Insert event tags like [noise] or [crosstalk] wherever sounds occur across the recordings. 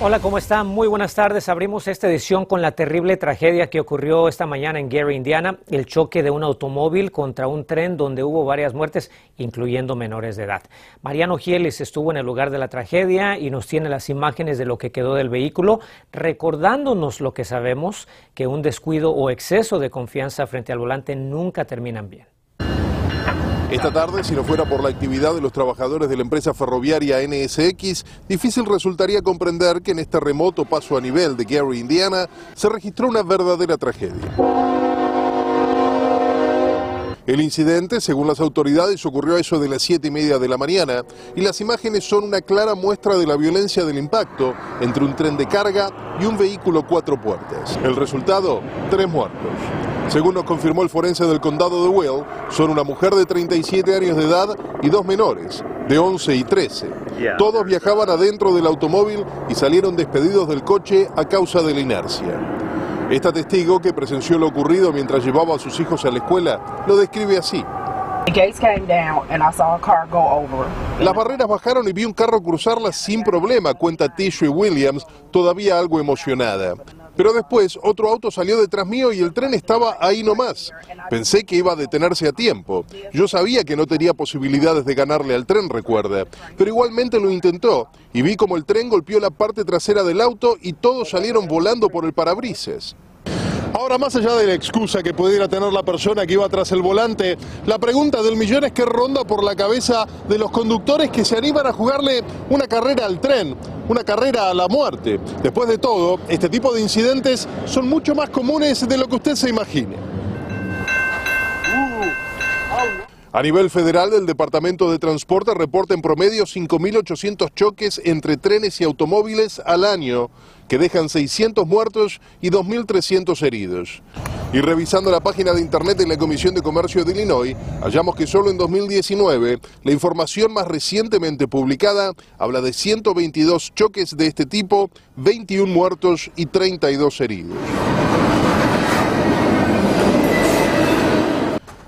Hola, ¿cómo están? Muy buenas tardes. Abrimos esta edición con la terrible tragedia que ocurrió esta mañana en Gary, Indiana, el choque de un automóvil contra un tren donde hubo varias muertes, incluyendo menores de edad. Mariano Gielis estuvo en el lugar de la tragedia y nos tiene las imágenes de lo que quedó del vehículo, recordándonos lo que sabemos, que un descuido o exceso de confianza frente al volante nunca terminan bien. Esta tarde, si no fuera por la actividad de los trabajadores de la empresa ferroviaria NSX, difícil resultaría comprender que en este remoto paso a nivel de Gary, Indiana, se registró una verdadera tragedia. El incidente, según las autoridades, ocurrió a eso de las siete y media de la mañana y las imágenes son una clara muestra de la violencia del impacto entre un tren de carga y un vehículo cuatro puertas. El resultado, tres muertos. Según nos confirmó el forense del condado de Will, son una mujer de 37 años de edad y dos menores, de 11 y 13. Todos viajaban adentro del automóvil y salieron despedidos del coche a causa de la inercia. Esta testigo, que presenció lo ocurrido mientras llevaba a sus hijos a la escuela, lo describe así. Las barreras bajaron y vi un carro cruzarlas sin problema, cuenta Tishue Williams, todavía algo emocionada. Pero después otro auto salió detrás mío y el tren estaba ahí nomás. Pensé que iba a detenerse a tiempo. Yo sabía que no tenía posibilidades de ganarle al tren, recuerda. Pero igualmente lo intentó y vi como el tren golpeó la parte trasera del auto y todos salieron volando por el parabrisas. Ahora, más allá de la excusa que pudiera tener la persona que iba tras el volante, la pregunta del millón es qué ronda por la cabeza de los conductores que se animan a jugarle una carrera al tren, una carrera a la muerte. Después de todo, este tipo de incidentes son mucho más comunes de lo que usted se imagine. A nivel federal, el Departamento de Transporte reporta en promedio 5.800 choques entre trenes y automóviles al año, que dejan 600 muertos y 2.300 heridos. Y revisando la página de internet de la Comisión de Comercio de Illinois, hallamos que solo en 2019, la información más recientemente publicada habla de 122 choques de este tipo, 21 muertos y 32 heridos.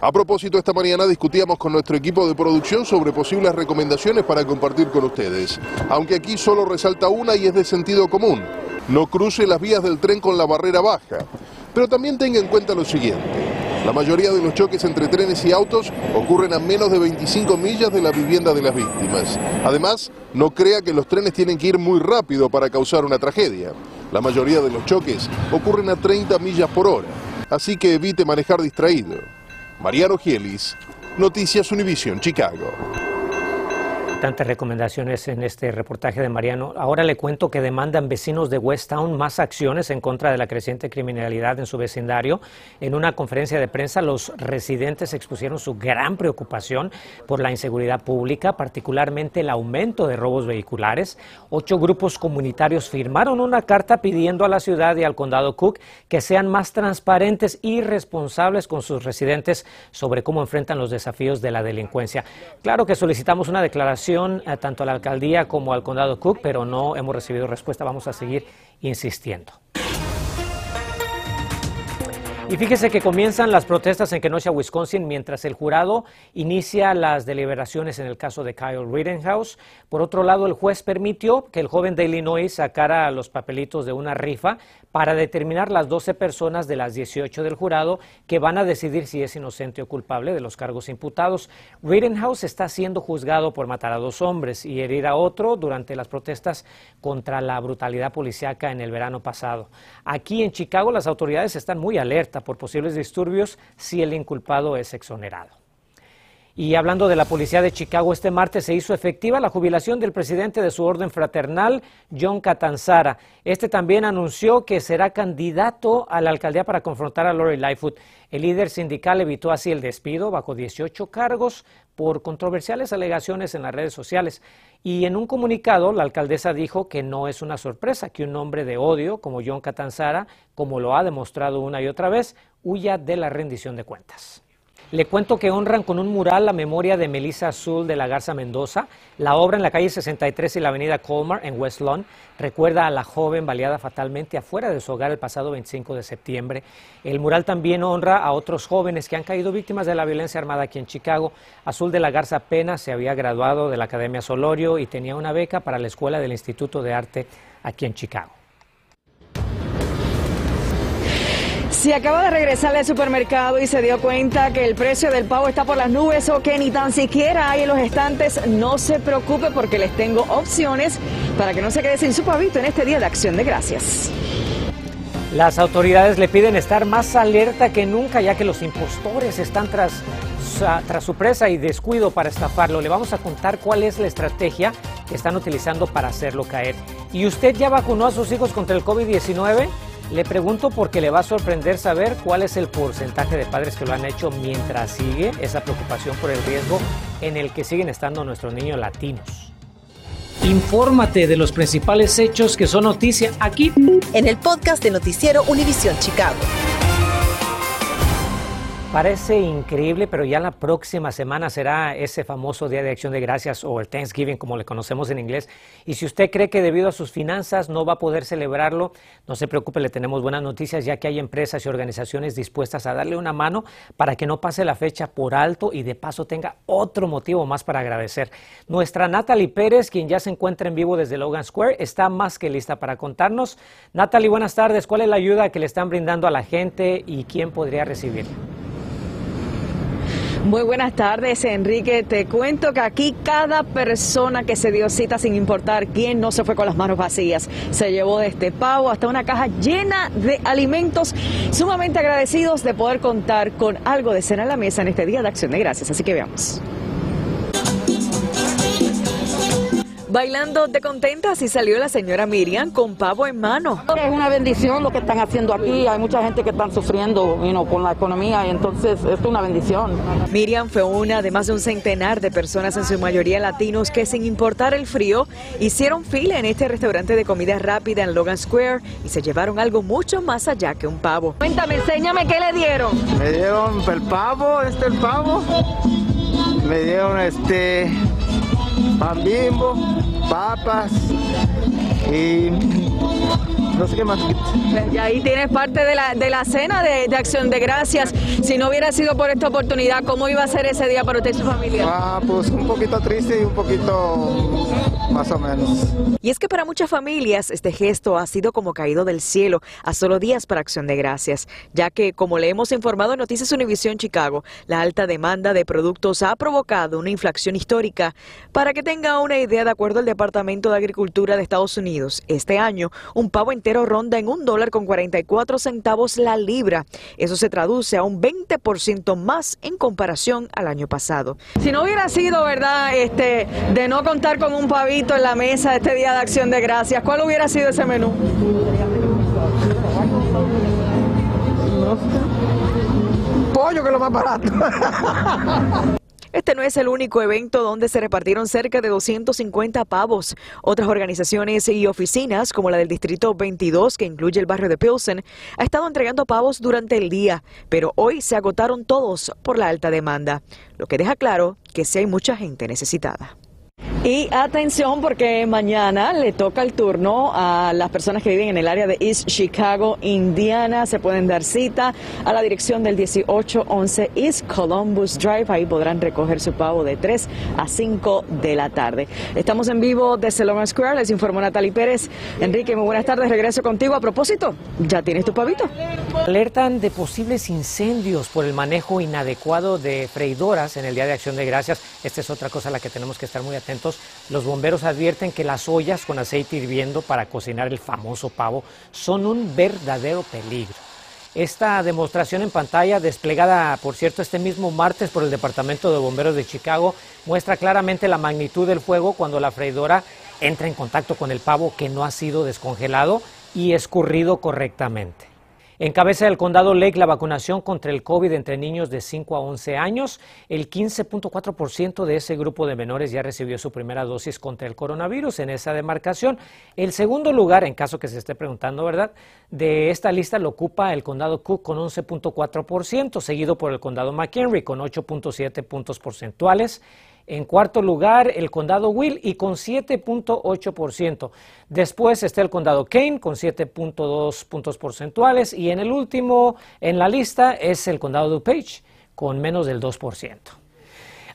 A propósito, esta mañana discutíamos con nuestro equipo de producción sobre posibles recomendaciones para compartir con ustedes, aunque aquí solo resalta una y es de sentido común. No cruce las vías del tren con la barrera baja. Pero también tenga en cuenta lo siguiente. La mayoría de los choques entre trenes y autos ocurren a menos de 25 millas de la vivienda de las víctimas. Además, no crea que los trenes tienen que ir muy rápido para causar una tragedia. La mayoría de los choques ocurren a 30 millas por hora, así que evite manejar distraído. Mariano Gielis, Noticias Univision, Chicago. Tantas recomendaciones en este reportaje de Mariano. Ahora le cuento que demandan vecinos de West Town más acciones en contra de la creciente criminalidad en su vecindario. En una conferencia de prensa, los residentes expusieron su gran preocupación por la inseguridad pública, particularmente el aumento de robos vehiculares. Ocho grupos comunitarios firmaron una carta pidiendo a la ciudad y al condado Cook que sean más transparentes y responsables con sus residentes sobre cómo enfrentan los desafíos de la delincuencia. Claro que solicitamos una declaración eh, tanto a la alcaldía como al condado Cook, pero no hemos recibido respuesta. Vamos a seguir insistiendo. Y fíjese que comienzan las protestas en Kenosha, Wisconsin, mientras el jurado inicia las deliberaciones en el caso de Kyle Rittenhouse. Por otro lado, el juez permitió que el joven de Illinois sacara los papelitos de una rifa para determinar las 12 personas de las 18 del jurado que van a decidir si es inocente o culpable de los cargos imputados. Rittenhouse está siendo juzgado por matar a dos hombres y herir a otro durante las protestas contra la brutalidad policiaca en el verano pasado. Aquí en Chicago las autoridades están muy por posibles disturbios si el inculpado es exonerado. Y hablando de la policía de Chicago, este martes se hizo efectiva la jubilación del presidente de su orden fraternal, John Catanzara. Este también anunció que será candidato a la alcaldía para confrontar a Lori Lightfoot. El líder sindical evitó así el despido bajo 18 cargos por controversiales alegaciones en las redes sociales. Y en un comunicado, la alcaldesa dijo que no es una sorpresa que un hombre de odio como John Catanzara, como lo ha demostrado una y otra vez, huya de la rendición de cuentas. Le cuento que honran con un mural la memoria de Melissa Azul de la Garza Mendoza. La obra en la calle 63 y la avenida Colmar en West Lawn recuerda a la joven baleada fatalmente afuera de su hogar el pasado 25 de septiembre. El mural también honra a otros jóvenes que han caído víctimas de la violencia armada aquí en Chicago. Azul de la Garza apenas se había graduado de la Academia Solorio y tenía una beca para la Escuela del Instituto de Arte aquí en Chicago. Si acaba de regresar al supermercado y se dio cuenta que el precio del pavo está por las nubes o que ni tan siquiera hay en los estantes, no se preocupe porque les tengo opciones para que no se quede sin su pavito en este día de acción de gracias. Las autoridades le piden estar más alerta que nunca ya que los impostores están tras, tras su presa y descuido para estafarlo. Le vamos a contar cuál es la estrategia que están utilizando para hacerlo caer. ¿Y usted ya vacunó a sus hijos contra el COVID-19? Le pregunto porque le va a sorprender saber cuál es el porcentaje de padres que lo han hecho mientras sigue esa preocupación por el riesgo en el que siguen estando nuestros niños latinos. Infórmate de los principales hechos que son noticia aquí en el podcast de Noticiero Univisión Chicago. Parece increíble, pero ya la próxima semana será ese famoso Día de Acción de Gracias o el Thanksgiving, como le conocemos en inglés. Y si usted cree que debido a sus finanzas no va a poder celebrarlo, no se preocupe, le tenemos buenas noticias, ya que hay empresas y organizaciones dispuestas a darle una mano para que no pase la fecha por alto y de paso tenga otro motivo más para agradecer. Nuestra Natalie Pérez, quien ya se encuentra en vivo desde Logan Square, está más que lista para contarnos. Natalie, buenas tardes. ¿Cuál es la ayuda que le están brindando a la gente y quién podría recibirla? Muy buenas tardes, Enrique. Te cuento que aquí cada persona que se dio cita, sin importar quién, no se fue con las manos vacías. Se llevó de este pavo hasta una caja llena de alimentos, sumamente agradecidos de poder contar con algo de cena en la mesa en este Día de Acción de Gracias. Así que veamos. Bailando de contenta, así salió la señora Miriam con pavo en mano. Es una bendición lo que están haciendo aquí. Hay mucha gente que están sufriendo con la economía y entonces es una bendición. Miriam fue una de más de un centenar de personas, en su mayoría latinos, que sin importar el frío, hicieron fila en este restaurante de comida rápida en Logan Square y se llevaron algo mucho más allá que un pavo. Cuéntame, enséñame qué le dieron. Me dieron el pavo, este el pavo. Me dieron este pan bimbo, papas y no sé qué más. Y ahí tienes parte de la, de la cena de, de, Acción de Gracias. Si no hubiera sido por esta oportunidad, ¿cómo iba a ser ese día para usted y su familia? Ah, pues un poquito triste y un poquito más o menos. Y es que para muchas familias este gesto ha sido como caído del cielo a solo días para Acción de Gracias, ya que, como le hemos informado en Noticias Univisión Chicago, la alta demanda de productos ha provocado una inflación histórica. Para que tenga una idea, de acuerdo al Departamento de Agricultura de Estados Unidos, este año un pavo entero ronda en un dólar con 44 centavos la libra. Eso se traduce a un 20% más en comparación al año pasado. Si no hubiera sido, ¿verdad?, este, de no contar con un pavito en la mesa este día de acción de gracias, ¿cuál hubiera sido ese menú? Pollo que es lo más barato. [laughs] Este no es el único evento donde se repartieron cerca de 250 pavos. Otras organizaciones y oficinas, como la del Distrito 22, que incluye el barrio de Pilsen, ha estado entregando pavos durante el día, pero hoy se agotaron todos por la alta demanda, lo que deja claro que sí hay mucha gente necesitada. Y atención porque mañana le toca el turno a las personas que viven en el área de East Chicago, Indiana. Se pueden dar cita a la dirección del 1811 East Columbus Drive. Ahí podrán recoger su pavo de 3 a 5 de la tarde. Estamos en vivo desde Long Square. Les informó Natalie Pérez. Enrique, muy buenas tardes. Regreso contigo. A propósito, ¿ya tienes tu pavito? Alertan de posibles incendios por el manejo inadecuado de freidoras en el Día de Acción de Gracias. Esta es otra cosa a la que tenemos que estar muy atentos los bomberos advierten que las ollas con aceite hirviendo para cocinar el famoso pavo son un verdadero peligro. Esta demostración en pantalla, desplegada, por cierto, este mismo martes por el Departamento de Bomberos de Chicago, muestra claramente la magnitud del fuego cuando la freidora entra en contacto con el pavo que no ha sido descongelado y escurrido correctamente. Encabeza el condado Lake la vacunación contra el COVID entre niños de 5 a 11 años. El 15.4% de ese grupo de menores ya recibió su primera dosis contra el coronavirus en esa demarcación. El segundo lugar, en caso que se esté preguntando, ¿verdad? De esta lista lo ocupa el condado Cook con 11.4%, seguido por el condado McHenry con 8.7 puntos porcentuales. En cuarto lugar, el condado Will y con 7.8%. Después está el condado Kane con 7.2 puntos porcentuales y en el último en la lista es el condado DuPage con menos del 2%.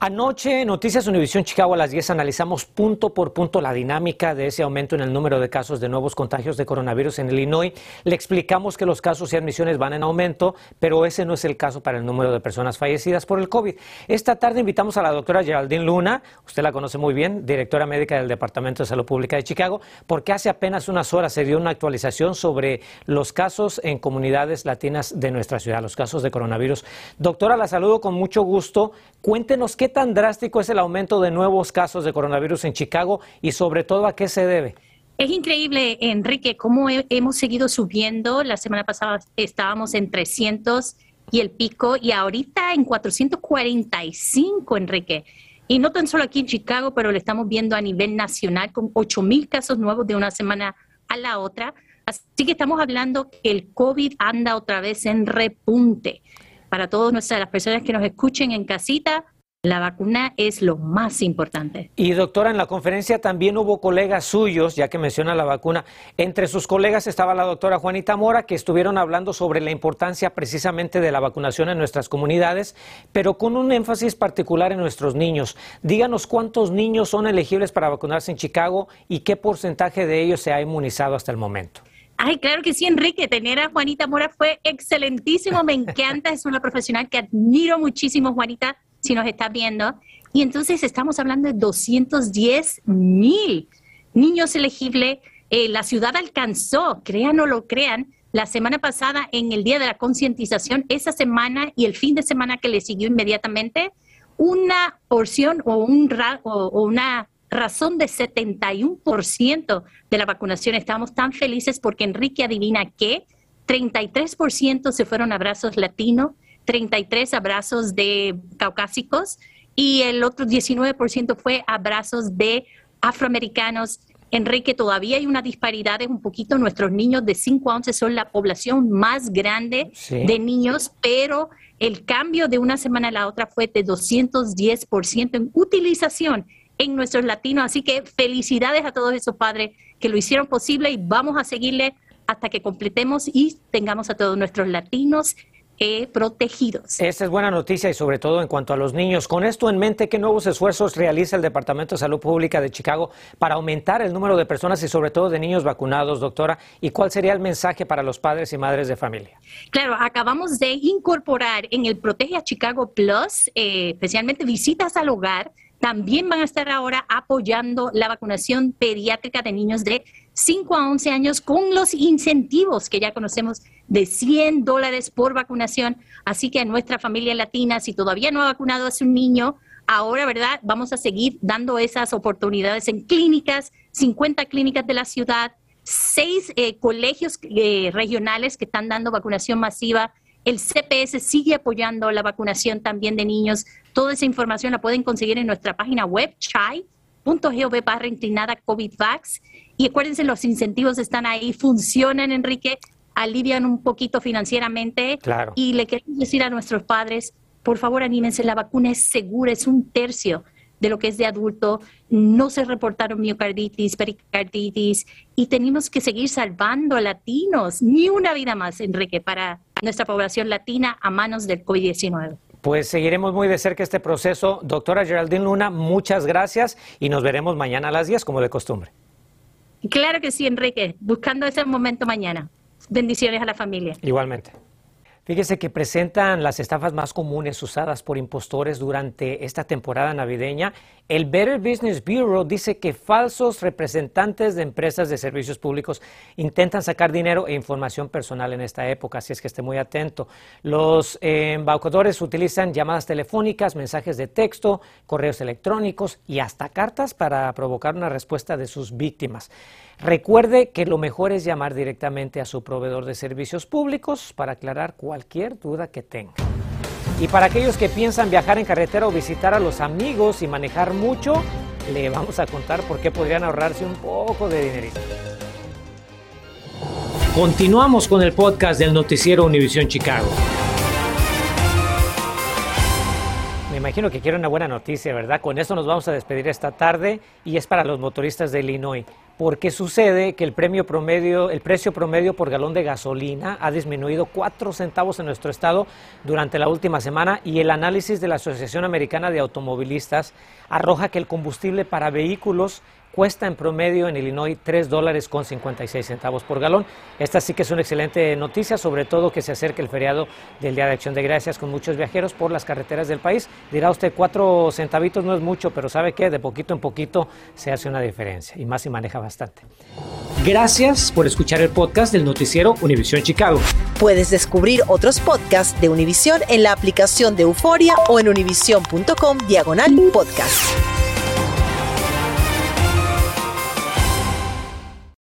Anoche, Noticias Univisión Chicago a las 10 analizamos punto por punto la dinámica de ese aumento en el número de casos de nuevos contagios de coronavirus en Illinois. Le explicamos que los casos y admisiones van en aumento, pero ese no es el caso para el número de personas fallecidas por el COVID. Esta tarde invitamos a la doctora Geraldine Luna, usted la conoce muy bien, directora médica del Departamento de Salud Pública de Chicago, porque hace apenas unas horas se dio una actualización sobre los casos en comunidades latinas de nuestra ciudad, los casos de coronavirus. Doctora, la saludo con mucho gusto. Cuéntenos qué tan drástico es el aumento de nuevos casos de coronavirus en Chicago y sobre todo a qué se debe. Es increíble, Enrique, cómo hemos seguido subiendo. La semana pasada estábamos en 300 y el pico y ahorita en 445, Enrique. Y no tan solo aquí en Chicago, pero lo estamos viendo a nivel nacional con 8 mil casos nuevos de una semana a la otra. Así que estamos hablando que el COVID anda otra vez en repunte para todas nuestras las personas que nos escuchen en casita, la vacuna es lo más importante. Y doctora, en la conferencia también hubo colegas suyos, ya que menciona la vacuna. Entre sus colegas estaba la doctora Juanita Mora, que estuvieron hablando sobre la importancia precisamente de la vacunación en nuestras comunidades, pero con un énfasis particular en nuestros niños. Díganos cuántos niños son elegibles para vacunarse en Chicago y qué porcentaje de ellos se ha inmunizado hasta el momento. Ay, claro que sí, Enrique. Tener a Juanita Mora fue excelentísimo. Me encanta. Es una profesional que admiro muchísimo, Juanita, si nos está viendo. Y entonces estamos hablando de 210 mil niños elegibles. Eh, la ciudad alcanzó, crean o lo crean, la semana pasada en el Día de la Concientización, esa semana y el fin de semana que le siguió inmediatamente, una porción o, un, o una razón de 71% de la vacunación. Estamos tan felices porque Enrique adivina que 33% se fueron abrazos latinos, 33 abrazos de caucásicos y el otro 19% fue abrazos de afroamericanos. Enrique, todavía hay una disparidad, es un poquito, nuestros niños de 5 a 11 son la población más grande de niños, pero el cambio de una semana a la otra fue de 210% en utilización en nuestros latinos. Así que felicidades a todos esos padres que lo hicieron posible y vamos a seguirle hasta que completemos y tengamos a todos nuestros latinos eh, protegidos. Esta es buena noticia y sobre todo en cuanto a los niños. Con esto en mente, ¿qué nuevos esfuerzos realiza el Departamento de Salud Pública de Chicago para aumentar el número de personas y sobre todo de niños vacunados, doctora? ¿Y cuál sería el mensaje para los padres y madres de familia? Claro, acabamos de incorporar en el Protege a Chicago Plus, eh, especialmente visitas al hogar también van a estar ahora apoyando la vacunación pediátrica de niños de 5 a 11 años con los incentivos que ya conocemos de 100 dólares por vacunación. Así que a nuestra familia latina, si todavía no ha vacunado a su niño, ahora, ¿verdad? Vamos a seguir dando esas oportunidades en clínicas, 50 clínicas de la ciudad, seis eh, colegios eh, regionales que están dando vacunación masiva el CPS sigue apoyando la vacunación también de niños. Toda esa información la pueden conseguir en nuestra página web, chai.gov barra inclinada COVID Vax. Y acuérdense, los incentivos están ahí, funcionan, Enrique, alivian un poquito financieramente. Claro. Y le queremos decir a nuestros padres, por favor, anímense, la vacuna es segura, es un tercio de lo que es de adulto, no se reportaron miocarditis, pericarditis y tenemos que seguir salvando a latinos, ni una vida más, Enrique, para nuestra población latina a manos del COVID-19. Pues seguiremos muy de cerca este proceso. Doctora Geraldine Luna, muchas gracias y nos veremos mañana a las 10 como de costumbre. Claro que sí, Enrique, buscando ese momento mañana. Bendiciones a la familia. Igualmente. Fíjese que presentan las estafas más comunes usadas por impostores durante esta temporada navideña. El Better Business Bureau dice que falsos representantes de empresas de servicios públicos intentan sacar dinero e información personal en esta época, así es que esté muy atento. Los eh, embaucadores utilizan llamadas telefónicas, mensajes de texto, correos electrónicos y hasta cartas para provocar una respuesta de sus víctimas. Recuerde que lo mejor es llamar directamente a su proveedor de servicios públicos para aclarar cualquier duda que tenga. Y para aquellos que piensan viajar en carretera o visitar a los amigos y manejar mucho, le vamos a contar por qué podrían ahorrarse un poco de dinerito. Continuamos con el podcast del noticiero Univisión Chicago. Imagino que quiere una buena noticia, ¿verdad? Con esto nos vamos a despedir esta tarde y es para los motoristas de Illinois porque sucede que el premio promedio, el precio promedio por galón de gasolina ha disminuido cuatro centavos en nuestro estado durante la última semana y el análisis de la Asociación Americana de Automovilistas arroja que el combustible para vehículos cuesta en promedio en Illinois 3 dólares con 56 centavos por galón. Esta sí que es una excelente noticia, sobre todo que se acerca el feriado del Día de Acción de Gracias con muchos viajeros por las carreteras del país. Dirá usted, cuatro centavitos no es mucho, pero sabe que de poquito en poquito se hace una diferencia y más si maneja bastante. Gracias por escuchar el podcast del noticiero Univisión Chicago. Puedes descubrir otros podcasts de Univisión en la aplicación de Euforia o en univision.com diagonal podcast.